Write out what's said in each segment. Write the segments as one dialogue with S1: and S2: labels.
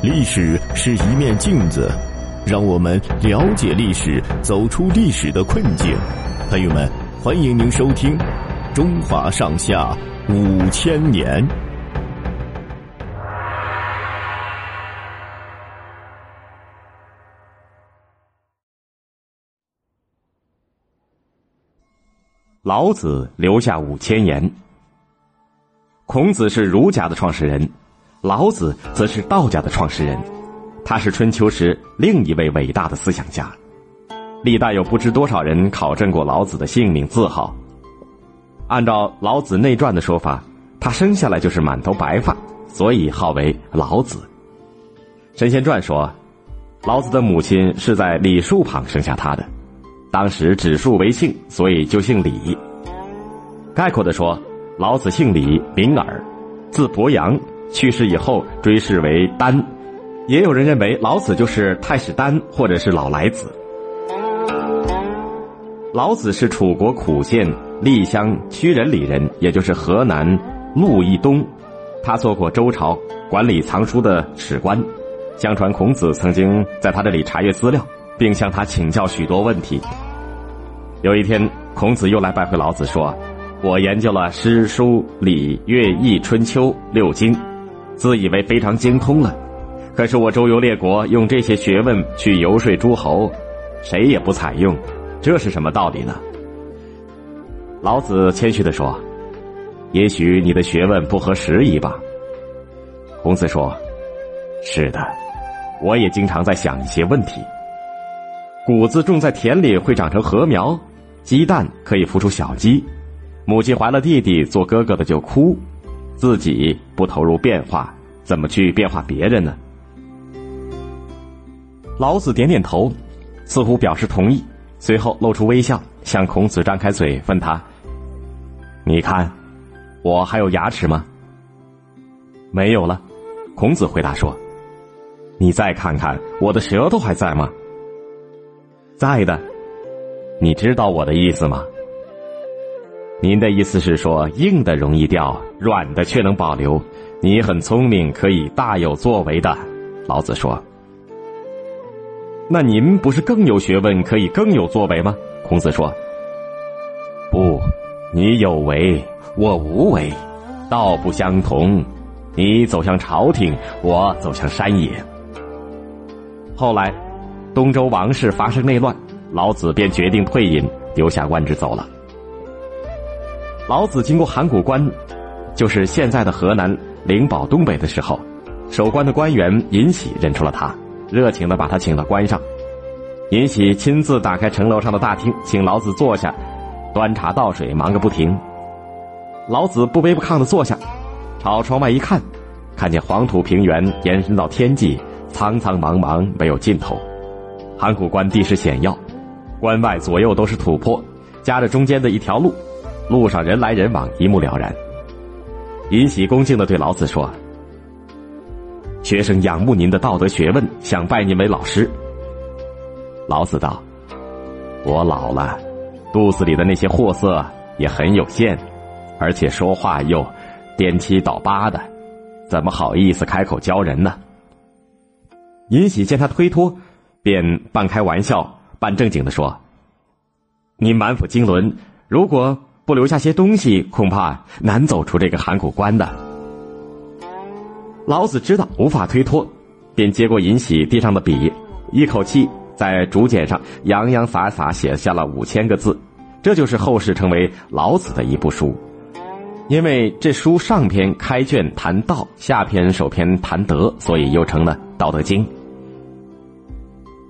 S1: 历史是一面镜子，让我们了解历史，走出历史的困境。朋友们，欢迎您收听《中华上下五千年》。
S2: 老子留下五千言。孔子是儒家的创始人，老子则是道家的创始人。他是春秋时另一位伟大的思想家。历代有不知多少人考证过老子的姓名字号。按照《老子内传》的说法，他生下来就是满头白发，所以号为老子。《神仙传》说，老子的母亲是在李树旁生下他的。当时指树为姓，所以就姓李。概括的说，老子姓李，名耳，字伯阳，去世以后追谥为丹。也有人认为老子就是太史丹，或者是老来子。老子是楚国苦县历乡曲仁里人，也就是河南鹿邑东。他做过周朝管理藏书的史官。相传孔子曾经在他这里查阅资料。并向他请教许多问题。有一天，孔子又来拜会老子，说：“我研究了诗、书、礼、乐、易、春秋六经，自以为非常精通了。可是我周游列国，用这些学问去游说诸侯，谁也不采用，这是什么道理呢？”老子谦虚的说：“也许你的学问不合时宜吧。”孔子说：“是的，我也经常在想一些问题。”谷子种在田里会长成禾苗，鸡蛋可以孵出小鸡，母亲怀了弟弟做哥哥的就哭，自己不投入变化，怎么去变化别人呢？老子点点头，似乎表示同意，随后露出微笑，向孔子张开嘴问他：“你看，我还有牙齿吗？”没有了，孔子回答说：“你再看看，我的舌头还在吗？”在的，你知道我的意思吗？您的意思是说，硬的容易掉，软的却能保留。你很聪明，可以大有作为的。老子说：“那您不是更有学问，可以更有作为吗？”孔子说：“不，你有为，我无为，道不相同。你走向朝廷，我走向山野。”后来。东周王室发生内乱，老子便决定退隐，留下官职走了。老子经过函谷关，就是现在的河南灵宝东北的时候，守关的官员尹喜认出了他，热情的把他请到关上。尹喜亲自打开城楼上的大厅，请老子坐下，端茶倒水，忙个不停。老子不卑不亢的坐下，朝窗外一看，看见黄土平原延伸到天际，苍苍茫茫，没有尽头。函谷关地势险要，关外左右都是土坡，夹着中间的一条路，路上人来人往，一目了然。尹喜恭敬的对老子说：“学生仰慕您的道德学问，想拜您为老师。”老子道：“我老了，肚子里的那些货色也很有限，而且说话又颠七倒八的，怎么好意思开口教人呢？”尹喜见他推脱。便半开玩笑、半正经的说：“您满腹经纶，如果不留下些东西，恐怕难走出这个函谷关的。”老子知道无法推脱，便接过尹喜地上的笔，一口气在竹简上洋洋洒洒写下了五千个字，这就是后世称为老子的一部书。因为这书上篇开卷谈道，下篇首篇谈德，所以又成了《道德经》。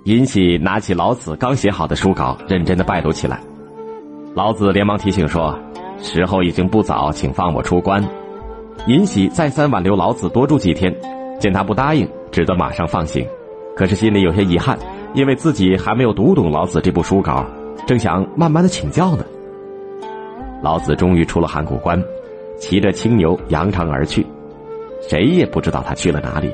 S2: 尹喜拿起老子刚写好的书稿，认真的拜读起来。老子连忙提醒说：“时候已经不早，请放我出关。”尹喜再三挽留老子多住几天，见他不答应，只得马上放行。可是心里有些遗憾，因为自己还没有读懂老子这部书稿，正想慢慢的请教呢。老子终于出了函谷关，骑着青牛扬长而去，谁也不知道他去了哪里。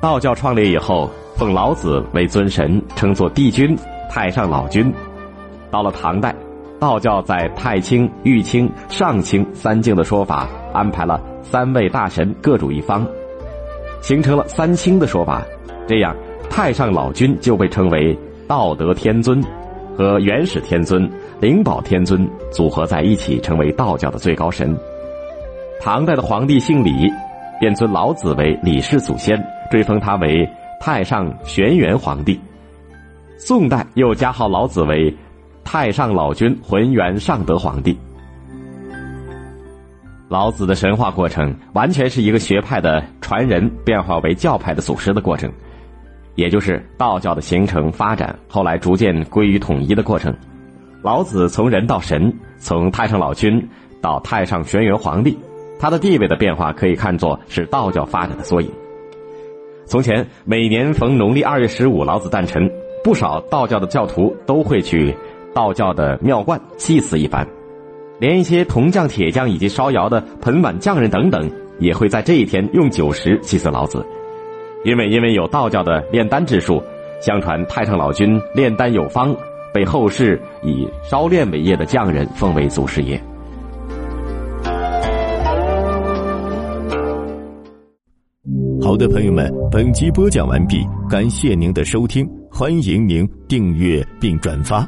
S2: 道教创立以后。奉老子为尊神，称作帝君、太上老君。到了唐代，道教在太清、玉清、上清三境的说法，安排了三位大神各主一方。形成了三清的说法。这样，太上老君就被称为道德天尊，和元始天尊、灵宝天尊组合在一起，成为道教的最高神。唐代的皇帝姓李，便尊老子为李氏祖先，追封他为太上玄元皇帝。宋代又加号老子为太上老君浑元上德皇帝。老子的神话过程，完全是一个学派的传人变化为教派的祖师的过程，也就是道教的形成发展，后来逐渐归于统一的过程。老子从人到神，从太上老君到太上玄元皇帝。他的地位的变化可以看作是道教发展的缩影。从前每年逢农历二月十五，老子诞辰，不少道教的教徒都会去道教的庙观祭祀一番，连一些铜匠、铁匠以及烧窑的盆碗匠人等等，也会在这一天用酒食祭祀老子。因为因为有道教的炼丹之术，相传太上老君炼丹有方，被后世以烧炼为业的匠人奉为祖师爷。
S1: 好的，朋友们，本集播讲完毕，感谢您的收听，欢迎您订阅并转发。